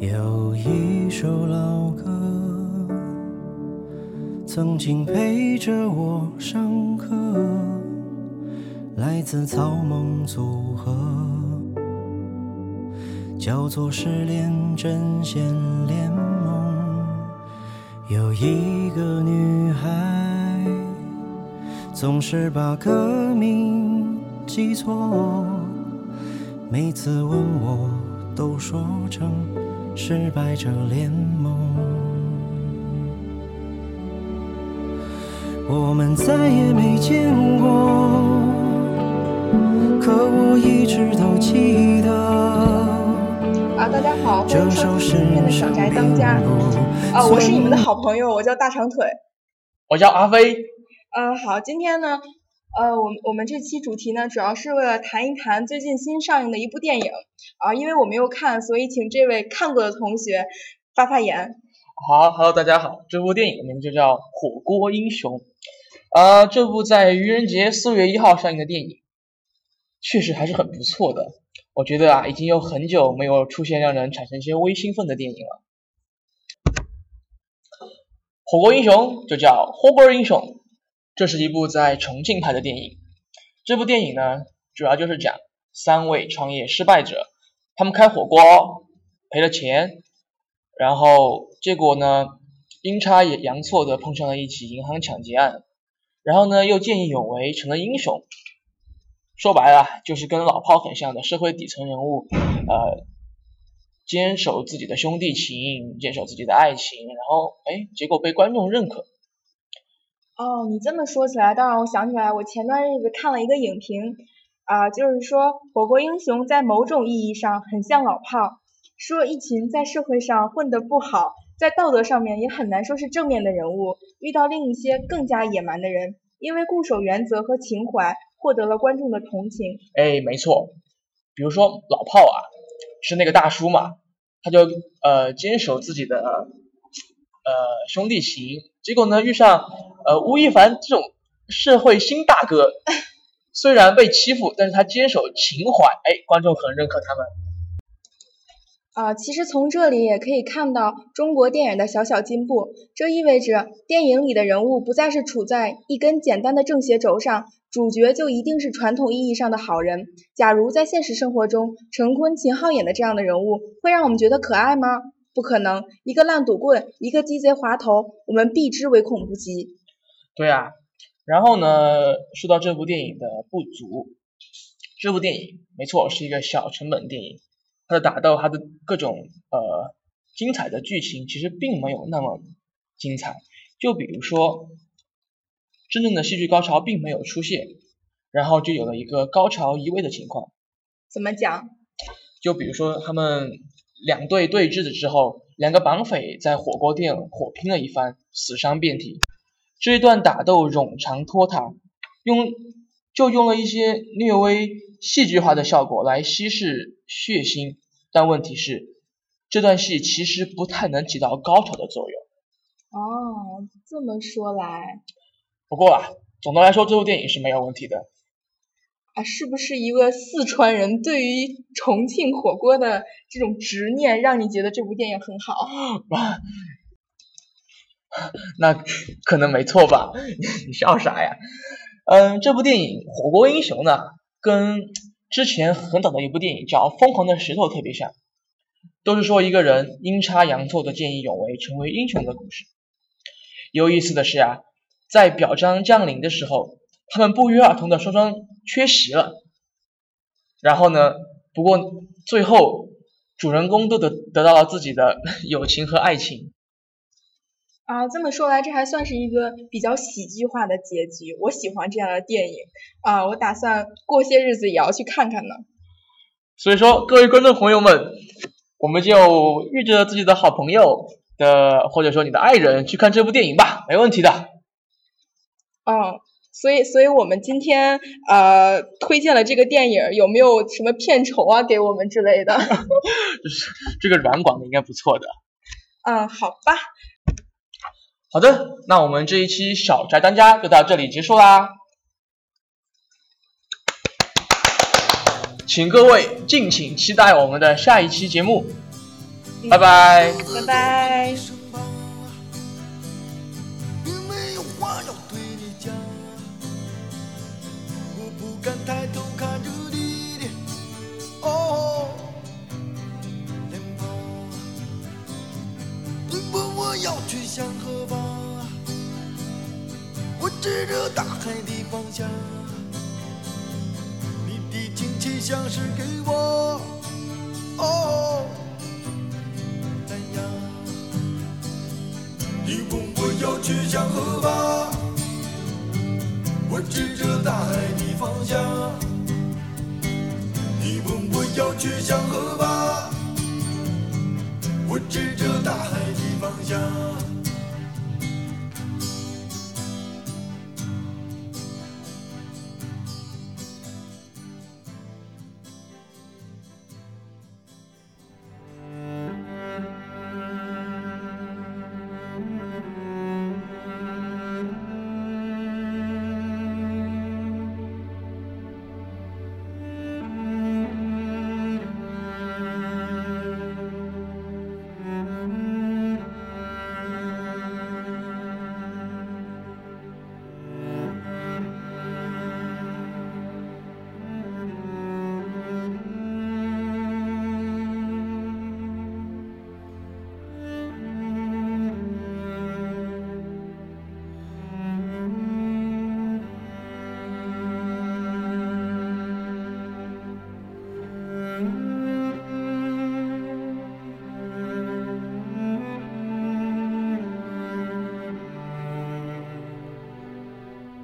有一首老歌，曾经陪着我上课，来自草蜢组合，叫做《失恋阵线联盟》。有一个女孩，总是把歌名记错，每次问我都说成。失败者联盟，我们再也没见过，可我一直都记得。啊，大家好，欢迎收听今天的小宅当家。啊，我是你们的好朋友，我叫大长腿。我叫阿飞。嗯，好，今天呢。呃，我我们这期主题呢，主要是为了谈一谈最近新上映的一部电影啊，因为我没有看，所以请这位看过的同学发发言。好，Hello，大家好，这部电影名字就叫《火锅英雄》啊，这部在愚人节四月一号上映的电影，确实还是很不错的。我觉得啊，已经有很久没有出现让人产生一些微兴奋的电影了。火锅英雄就叫火锅英雄。这是一部在重庆拍的电影。这部电影呢，主要就是讲三位创业失败者，他们开火锅赔了钱，然后结果呢，阴差阳错的碰上了一起银行抢劫案，然后呢，又见义勇为成了英雄。说白了，就是跟老炮很像的社会底层人物，呃，坚守自己的兄弟情，坚守自己的爱情，然后哎，结果被观众认可。哦，你这么说起来，倒让我想起来，我前段日子看了一个影评，啊，就是说《火锅英雄》在某种意义上很像老炮，说一群在社会上混得不好，在道德上面也很难说是正面的人物，遇到另一些更加野蛮的人，因为固守原则和情怀，获得了观众的同情。哎，没错，比如说老炮啊，是那个大叔嘛，他就呃坚守自己的呃兄弟情，结果呢遇上。呃，吴亦凡这种社会新大哥，虽然被欺负，但是他坚守情怀，哎，观众很认可他们。啊，其实从这里也可以看到中国电影的小小进步，这意味着电影里的人物不再是处在一根简单的正邪轴上，主角就一定是传统意义上的好人。假如在现实生活中，陈坤、秦昊演的这样的人物，会让我们觉得可爱吗？不可能，一个烂赌棍，一个鸡贼滑头，我们避之唯恐不及。对啊，然后呢，说到这部电影的不足，这部电影没错是一个小成本电影，它的打斗，它的各种呃精彩的剧情其实并没有那么精彩。就比如说，真正的戏剧高潮并没有出现，然后就有了一个高潮移位的情况。怎么讲？就比如说他们两队对峙的时候，两个绑匪在火锅店火拼了一番，死伤遍体。这一段打斗冗长拖沓，用就用了一些略微戏剧化的效果来稀释血腥，但问题是，这段戏其实不太能起到高潮的作用。哦，这么说来，不过啊，总的来说，这部电影是没有问题的。啊，是不是一个四川人对于重庆火锅的这种执念，让你觉得这部电影很好？那可能没错吧？你笑啥呀？嗯，这部电影《火锅英雄》呢，跟之前很早的一部电影叫《疯狂的石头》特别像，都是说一个人阴差阳错的见义勇为，成为英雄的故事。有意思的是啊，在表彰将领的时候，他们不约而同的双双缺席了。然后呢，不过最后主人公都得得到了自己的 友情和爱情。啊，这么说来，这还算是一个比较喜剧化的结局。我喜欢这样的电影啊，我打算过些日子也要去看看呢。所以说，各位观众朋友们，我们就约着自己的好朋友的，或者说你的爱人去看这部电影吧，没问题的。嗯，所以，所以我们今天呃推荐了这个电影，有没有什么片酬啊给我们之类的？就是这个软广的应该不错的。嗯，好吧。好的，那我们这一期小宅当家就到这里结束啦，请各位敬请期待我们的下一期节目。拜拜。拜拜。向何方，我指着大海的方向。你的亲切像是给我哦赞扬。你问我要去向何方，我指着大海的方向。你问我要去向何方，我指着大海的方向。